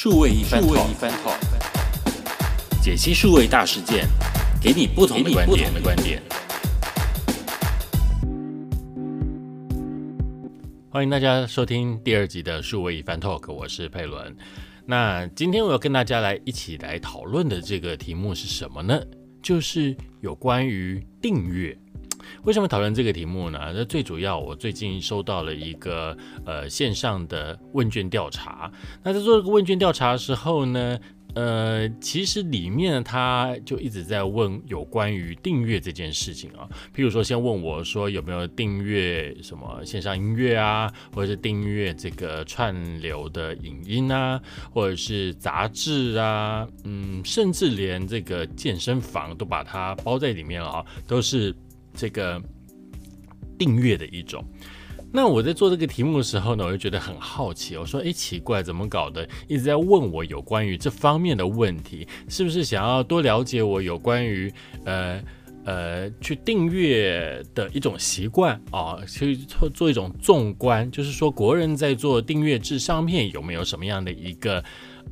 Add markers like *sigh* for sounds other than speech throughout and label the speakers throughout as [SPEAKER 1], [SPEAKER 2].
[SPEAKER 1] 数位一番 talk，解析数位大事件，给你不同的观点。的观点。欢迎大家收听第二集的数位一番 talk，我是佩伦。那今天我要跟大家来一起来讨论的这个题目是什么呢？就是有关于订阅。为什么讨论这个题目呢？那最主要，我最近收到了一个呃线上的问卷调查。那在做这个问卷调查的时候呢，呃，其实里面他就一直在问有关于订阅这件事情啊。譬如说，先问我说有没有订阅什么线上音乐啊，或者是订阅这个串流的影音啊，或者是杂志啊，嗯，甚至连这个健身房都把它包在里面了啊，都是。这个订阅的一种，那我在做这个题目的时候呢，我就觉得很好奇。我说：“哎，奇怪，怎么搞的？一直在问我有关于这方面的问题，是不是想要多了解我有关于呃呃去订阅的一种习惯啊？去做做一种纵观，就是说国人在做订阅制上面有没有什么样的一个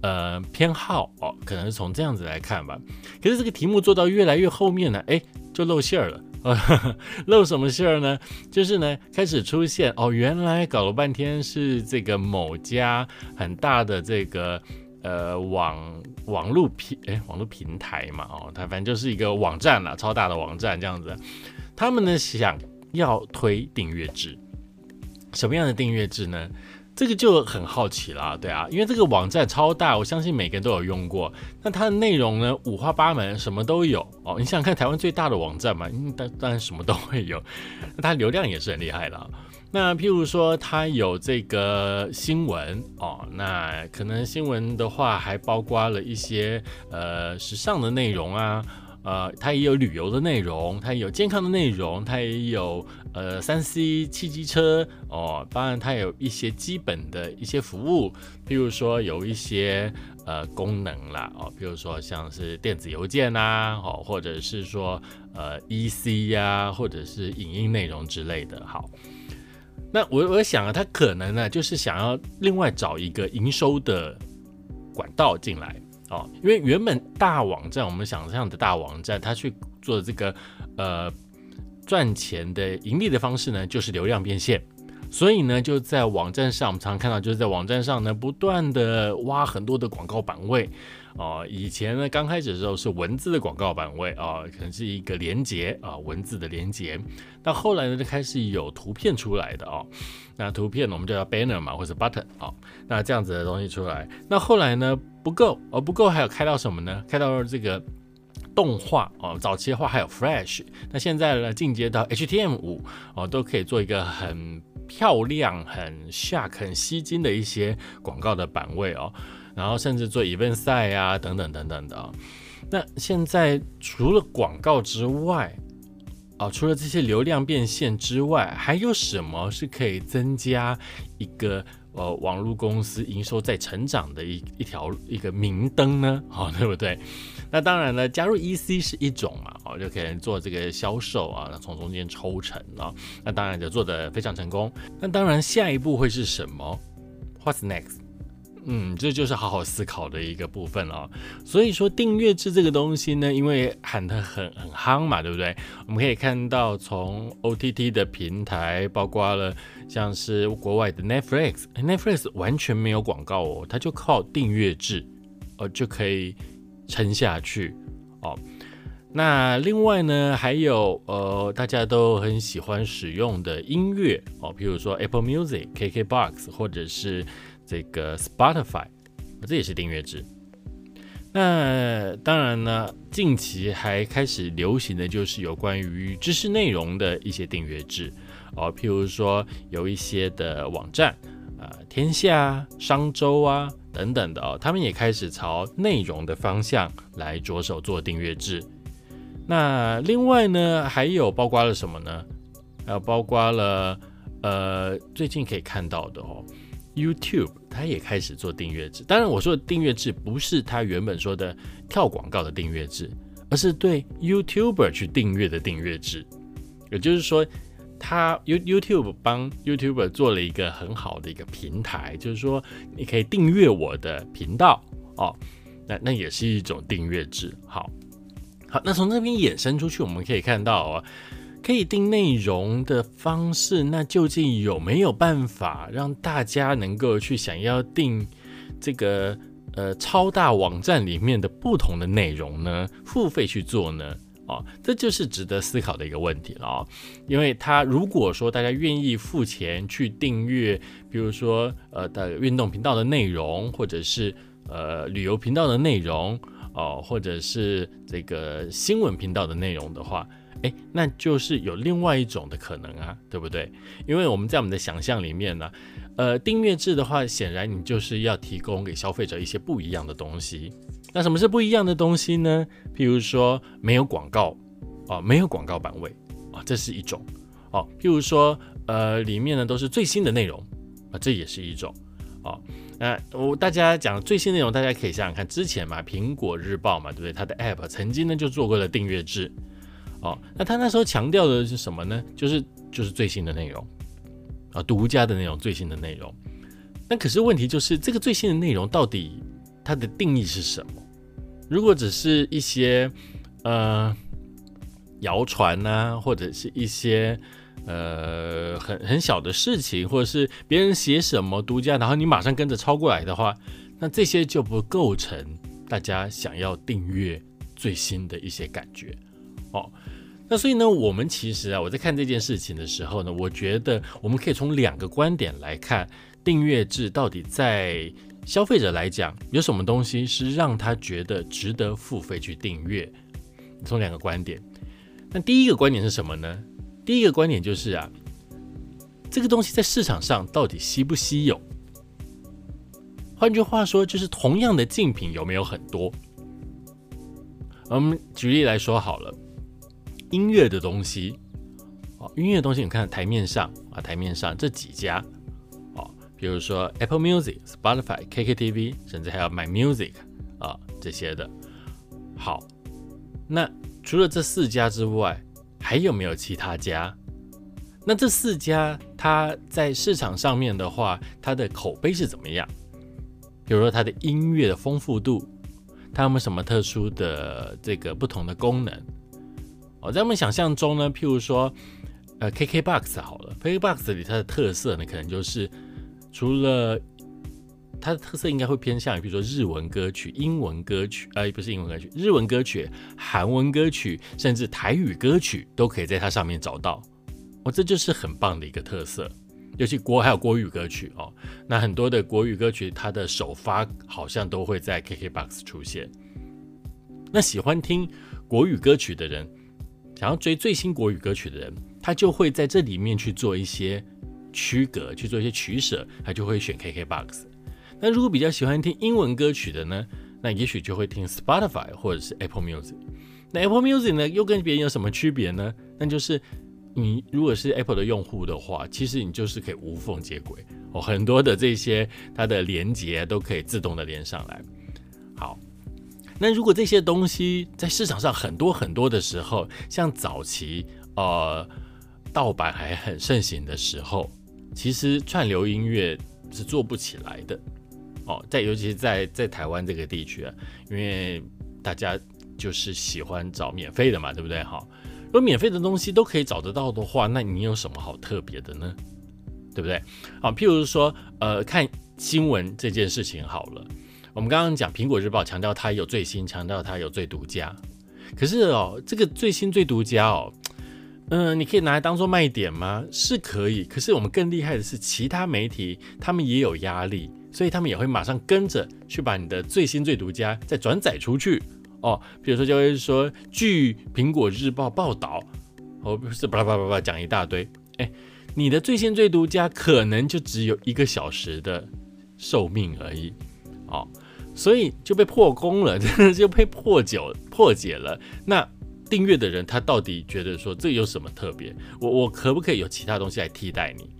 [SPEAKER 1] 呃偏好哦？可能是从这样子来看吧。可是这个题目做到越来越后面呢，哎，就露馅儿了。” *laughs* 露什么馅儿呢？就是呢，开始出现哦，原来搞了半天是这个某家很大的这个呃网网络平哎网络平台嘛哦，它反正就是一个网站了，超大的网站这样子。他们呢想要推订阅制，什么样的订阅制呢？这个就很好奇了，对啊，因为这个网站超大，我相信每个人都有用过。那它的内容呢，五花八门，什么都有哦。你想想看，台湾最大的网站嘛，当当然什么都会有。那它流量也是很厉害的。那譬如说，它有这个新闻哦，那可能新闻的话，还包括了一些呃时尚的内容啊。呃，它也有旅游的内容，它也有健康的内容，它也有呃三 C 汽机车哦，当然它有一些基本的一些服务，譬如说有一些呃功能啦哦，比如说像是电子邮件呐哦，或者是说呃 EC 呀，或者是影音内容之类的。好，那我我想啊，它可能呢就是想要另外找一个营收的管道进来。哦，因为原本大网站，我们想象的大网站，它去做这个呃赚钱的盈利的方式呢，就是流量变现。所以呢，就在网站上，我们常常看到，就是在网站上呢，不断的挖很多的广告版位。哦，以前呢，刚开始的时候是文字的广告版位啊，可能是一个连接啊，文字的连接。那后来呢，就开始有图片出来的哦。那图片，我们就叫 banner 嘛，或者 button 啊。那这样子的东西出来，那后来呢不够哦，不够还有开到什么呢？开到这个动画哦，早期的话还有 Flash。那现在呢，进阶到 HTML5 哦，都可以做一个很漂亮、很吓、很吸睛的一些广告的版位哦。然后甚至做 event 赛啊，等等等等的哦。那现在除了广告之外，啊，除了这些流量变现之外，还有什么是可以增加一个呃网络公司营收在成长的一一条一个明灯呢？好，*laughs* 对不对？那当然呢，加入 EC 是一种嘛，哦，就可以做这个销售啊，那从中间抽成啊。那当然就做得非常成功。那当然下一步会是什么？What's next？嗯，这就是好好思考的一个部分了。所以说订阅制这个东西呢，因为喊得很很夯嘛，对不对？我们可以看到从 OTT 的平台，包括了像是国外的 Netflix，Netflix 完全没有广告哦，它就靠订阅制哦就可以撑下去哦。那另外呢，还有呃大家都很喜欢使用的音乐哦，比如说 Apple Music、KKBox 或者是。这个 Spotify，这也是订阅制。那当然呢，近期还开始流行的就是有关于知识内容的一些订阅制哦，譬如说有一些的网站啊，天下、商周啊等等的哦，他们也开始朝内容的方向来着手做订阅制。那另外呢，还有包括了什么呢？还有包括了呃，最近可以看到的哦。YouTube 它也开始做订阅制，当然我说的订阅制不是它原本说的跳广告的订阅制，而是对 YouTuber 去订阅的订阅制。也就是说，它 You YouTube 帮 YouTuber 做了一个很好的一个平台，就是说你可以订阅我的频道哦，那那也是一种订阅制。好，好，那从这边衍生出去，我们可以看到哦，可以订内容的方式，那究竟有没有办法让大家能够去想要订这个呃超大网站里面的不同的内容呢？付费去做呢？哦，这就是值得思考的一个问题了哦，因为他如果说大家愿意付钱去订阅，比如说呃的运动频道的内容，或者是呃旅游频道的内容，哦，或者是这个新闻频道的内容的话，诶，那就是有另外一种的可能啊，对不对？因为我们在我们的想象里面呢，呃，订阅制的话，显然你就是要提供给消费者一些不一样的东西。那什么是不一样的东西呢？譬如说没有广告啊，没有广告版位啊，这是一种哦。譬如说呃，里面呢都是最新的内容啊，这也是一种哦。那我大家讲最新内容，大家可以想想看，之前嘛，苹果日报嘛，对不对？它的 App 曾经呢就做过了订阅制哦。那他那时候强调的是什么呢？就是就是最新的内容啊，独家的内容，最新的内容。那可是问题就是这个最新的内容到底它的定义是什么？如果只是一些呃谣传呐，或者是一些呃很很小的事情，或者是别人写什么独家，然后你马上跟着抄过来的话，那这些就不构成大家想要订阅最新的一些感觉哦。那所以呢，我们其实啊，我在看这件事情的时候呢，我觉得我们可以从两个观点来看订阅制到底在。消费者来讲，有什么东西是让他觉得值得付费去订阅？从两个观点。那第一个观点是什么呢？第一个观点就是啊，这个东西在市场上到底稀不稀有？换句话说，就是同样的竞品有没有很多？我们举例来说好了，音乐的东西，哦，音乐的东西，你看台面上啊，台面上这几家。哦比如说 Apple Music、Spotify、KKTV，甚至还有 My Music 啊这些的。好，那除了这四家之外，还有没有其他家？那这四家它在市场上面的话，它的口碑是怎么样？比如说它的音乐的丰富度，它有没有什么特殊的这个不同的功能？在我们想象中呢，譬如说呃 KKBox 好了，KKBox 里它的特色呢，可能就是。除了它的特色，应该会偏向于，比如说日文歌曲、英文歌曲，呃，不是英文歌曲，日文歌曲、韩文歌曲，甚至台语歌曲，都可以在它上面找到。哦，这就是很棒的一个特色。尤其国还有国语歌曲哦，那很多的国语歌曲，它的首发好像都会在 KKBOX 出现。那喜欢听国语歌曲的人，想要追最新国语歌曲的人，他就会在这里面去做一些。区隔去做一些取舍，他就会选 KKBOX。那如果比较喜欢听英文歌曲的呢，那也许就会听 Spotify 或者是 Apple Music。那 Apple Music 呢，又跟别人有什么区别呢？那就是你如果是 Apple 的用户的话，其实你就是可以无缝接轨哦，很多的这些它的连接都可以自动的连上来。那如果这些东西在市场上很多很多的时候，像早期呃盗版还很盛行的时候。其实串流音乐是做不起来的哦，在尤其是在在台湾这个地区啊，因为大家就是喜欢找免费的嘛，对不对？哈，如果免费的东西都可以找得到的话，那你有什么好特别的呢？对不对？好，譬如说，呃，看新闻这件事情好了，我们刚刚讲苹果日报强调它有最新，强调它有最独家，可是哦，这个最新最独家哦。嗯，你可以拿来当做卖点吗？是可以，可是我们更厉害的是，其他媒体他们也有压力，所以他们也会马上跟着去把你的最新最独家再转载出去哦。比如说就会说，据苹果日报报道，哦，不是巴拉巴拉巴拉讲一大堆，哎，你的最新最独家可能就只有一个小时的寿命而已，哦，*laughs* 所以就被破功了，*laughs* 真的就被破解破解了。那。订阅的人，他到底觉得说这有什么特别？我我可不可以有其他东西来替代你？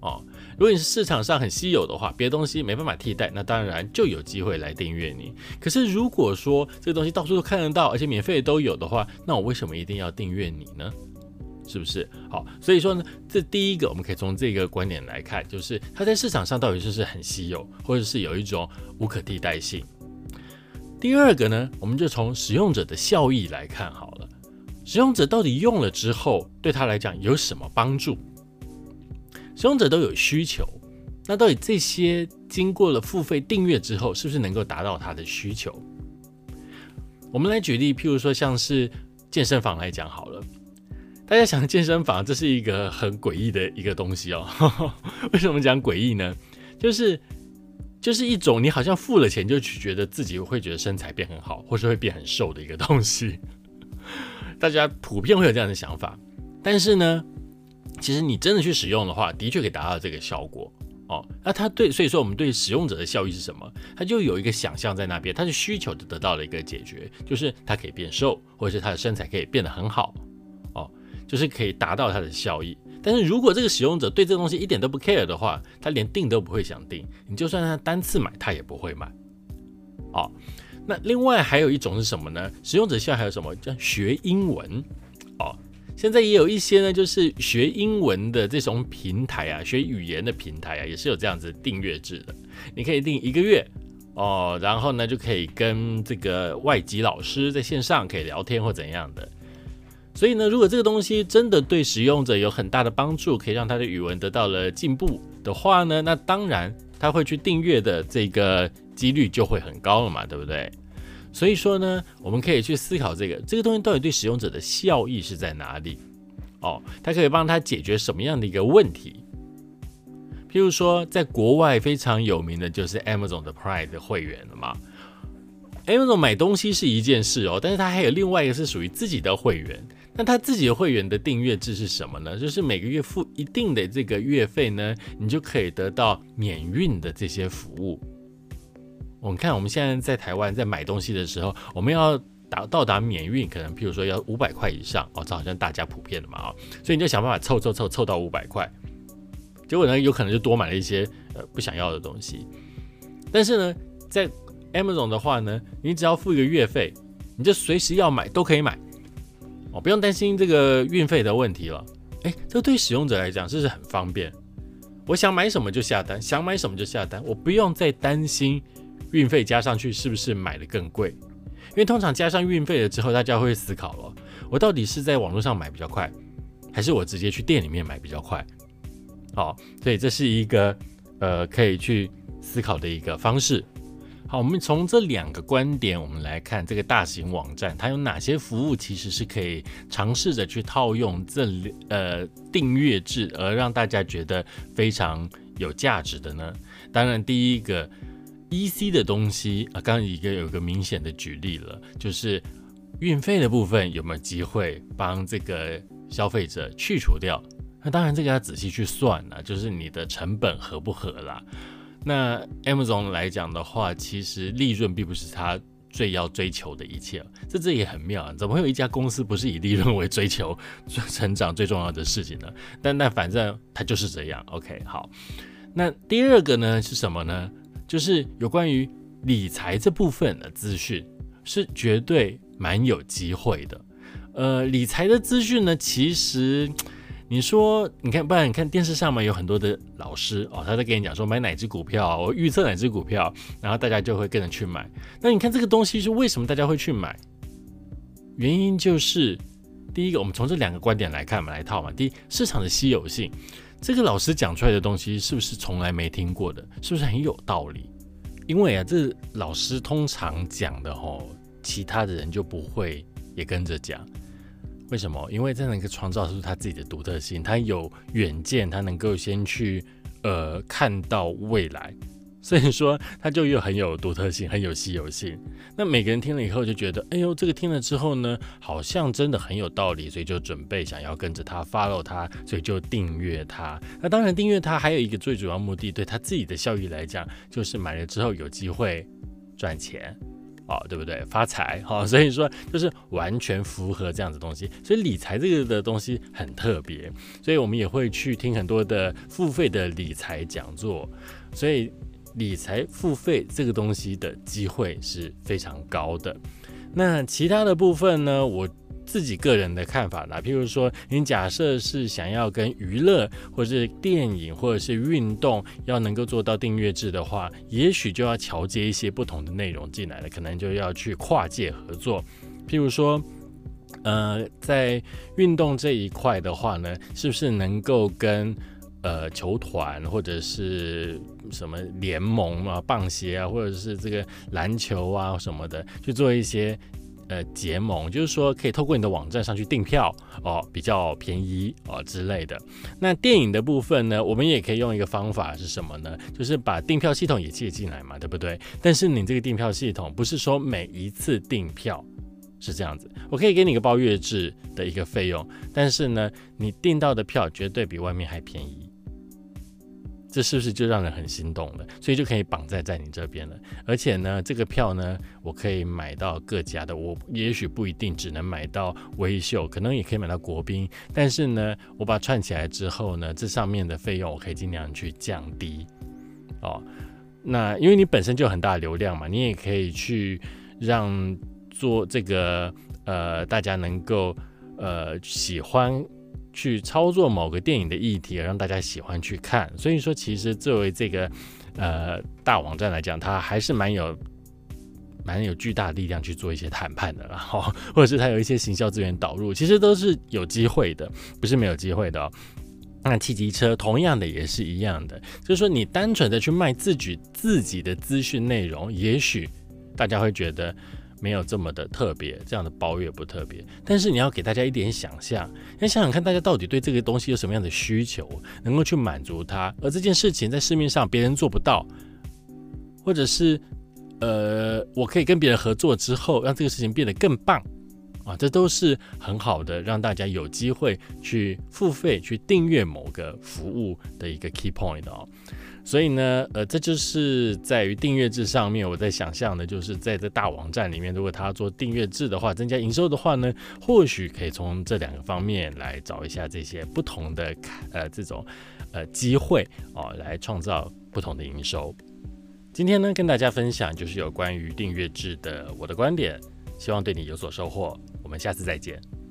[SPEAKER 1] 哦，如果你是市场上很稀有的话，别的东西没办法替代，那当然就有机会来订阅你。可是如果说这个东西到处都看得到，而且免费都有的话，那我为什么一定要订阅你呢？是不是？好，所以说呢，这第一个我们可以从这个观点来看，就是它在市场上到底是不是很稀有，或者是有一种无可替代性。第二个呢，我们就从使用者的效益来看好了，使用者到底用了之后，对他来讲有什么帮助？使用者都有需求，那到底这些经过了付费订阅之后，是不是能够达到他的需求？我们来举例，譬如说像是健身房来讲好了，大家想健身房，这是一个很诡异的一个东西哦。*laughs* 为什么讲诡异呢？就是就是一种你好像付了钱就去觉得自己会觉得身材变很好，或是会变很瘦的一个东西。*laughs* 大家普遍会有这样的想法，但是呢？其实你真的去使用的话，的确可以达到这个效果哦。那它对，所以说我们对使用者的效益是什么？它就有一个想象在那边，它的需求就得到了一个解决，就是它可以变瘦，或者是它的身材可以变得很好，就是可以达到它的效益。但是如果这个使用者对这东西一点都不 care 的话，他连订都不会想订，你就算他单次买，他也不会买哦。那另外还有一种是什么呢？使用者现在还有什么叫学英文哦？现在也有一些呢，就是学英文的这种平台啊，学语言的平台啊，也是有这样子订阅制的。你可以订一个月哦，然后呢就可以跟这个外籍老师在线上可以聊天或怎样的。所以呢，如果这个东西真的对使用者有很大的帮助，可以让他的语文得到了进步的话呢，那当然他会去订阅的这个几率就会很高了嘛，对不对？所以说呢，我们可以去思考这个这个东西到底对使用者的效益是在哪里？哦，它可以帮他解决什么样的一个问题？譬如说，在国外非常有名的就是 Amazon 的 Prime 的会员了嘛。Amazon 买东西是一件事哦，但是它还有另外一个是属于自己的会员。那他自己的会员的订阅制是什么呢？就是每个月付一定的这个月费呢，你就可以得到免运的这些服务。我们看，我们现在在台湾在买东西的时候，我们要达到达免运，可能譬如说要五百块以上哦，这好像大家普遍的嘛啊，所以你就想办法凑凑凑凑到五百块，结果呢，有可能就多买了一些呃不想要的东西。但是呢，在 Amazon 的话呢，你只要付一个月费，你就随时要买都可以买哦，不用担心这个运费的问题了。哎，这对使用者来讲，这是很方便。我想买什么就下单，想买什么就下单，我不用再担心。运费加上去是不是买的更贵？因为通常加上运费了之后，大家会思考了：我到底是在网络上买比较快，还是我直接去店里面买比较快？好，所以这是一个呃可以去思考的一个方式。好，我们从这两个观点，我们来看这个大型网站它有哪些服务，其实是可以尝试着去套用这呃订阅制，而让大家觉得非常有价值的呢？当然，第一个。E C 的东西啊，刚刚一个有个明显的举例了，就是运费的部分有没有机会帮这个消费者去除掉？那当然这个要仔细去算了，就是你的成本合不合啦。那 Amazon 来讲的话，其实利润并不是它最要追求的一切，这这也很妙啊，怎么会有一家公司不是以利润为追求成长最重要的事情呢？但但反正它就是这样。OK，好，那第二个呢是什么呢？就是有关于理财这部分的资讯，是绝对蛮有机会的。呃，理财的资讯呢，其实你说，你看，不然你看电视上嘛有很多的老师哦，他在跟你讲说买哪只股票，我预测哪只股票，然后大家就会跟着去买。那你看这个东西是为什么大家会去买？原因就是第一个，我们从这两个观点来看嘛，来套嘛。第一，市场的稀有性。这个老师讲出来的东西是不是从来没听过的？是不是很有道理？因为啊，这老师通常讲的吼，其他的人就不会也跟着讲。为什么？因为这能够创造出他自己的独特性，他有远见，他能够先去呃看到未来。*laughs* 所以说，他就又很有独特性，很有稀有性。那每个人听了以后就觉得，哎呦，这个听了之后呢，好像真的很有道理，所以就准备想要跟着他 follow 他，所以就订阅他。那当然，订阅他还有一个最主要目的，对他自己的效益来讲，就是买了之后有机会赚钱，哦，对不对？发财，好，所以说就是完全符合这样子东西。所以理财这个的东西很特别，所以我们也会去听很多的付费的理财讲座，所以。理财付费这个东西的机会是非常高的。那其他的部分呢？我自己个人的看法啦。譬如说，你假设是想要跟娱乐或者是电影或者是运动要能够做到订阅制的话，也许就要桥接一些不同的内容进来了，可能就要去跨界合作。譬如说，呃，在运动这一块的话呢，是不是能够跟呃球团或者是什么联盟啊、棒协啊，或者是这个篮球啊什么的去做一些呃结盟？就是说，可以透过你的网站上去订票哦，比较便宜哦之类的。那电影的部分呢，我们也可以用一个方法是什么呢？就是把订票系统也借进来嘛，对不对？但是你这个订票系统不是说每一次订票。是这样子，我可以给你一个包月制的一个费用，但是呢，你订到的票绝对比外面还便宜，这是不是就让人很心动了？所以就可以绑在在你这边了。而且呢，这个票呢，我可以买到各家的，我也许不一定只能买到微秀，可能也可以买到国宾。但是呢，我把它串起来之后呢，这上面的费用我可以尽量去降低。哦，那因为你本身就很大流量嘛，你也可以去让。做这个呃，大家能够呃喜欢去操作某个电影的议题，让大家喜欢去看。所以说，其实作为这个呃大网站来讲，它还是蛮有蛮有巨大力量去做一些谈判的，然 *laughs* 后或者是它有一些行销资源导入，其实都是有机会的，不是没有机会的。那汽机车同样的也是一样的，就是说你单纯的去卖自己自己的资讯内容，也许大家会觉得。没有这么的特别，这样的包月不特别。但是你要给大家一点想象，要想想看，大家到底对这个东西有什么样的需求，能够去满足它。而这件事情在市面上别人做不到，或者是呃，我可以跟别人合作之后，让这个事情变得更棒啊，这都是很好的，让大家有机会去付费去订阅某个服务的一个 key point 哦。所以呢，呃，这就是在于订阅制上面，我在想象的，就是在这大网站里面，如果他做订阅制的话，增加营收的话呢，或许可以从这两个方面来找一下这些不同的呃这种呃机会哦，来创造不同的营收。今天呢，跟大家分享就是有关于订阅制的我的观点，希望对你有所收获。我们下次再见。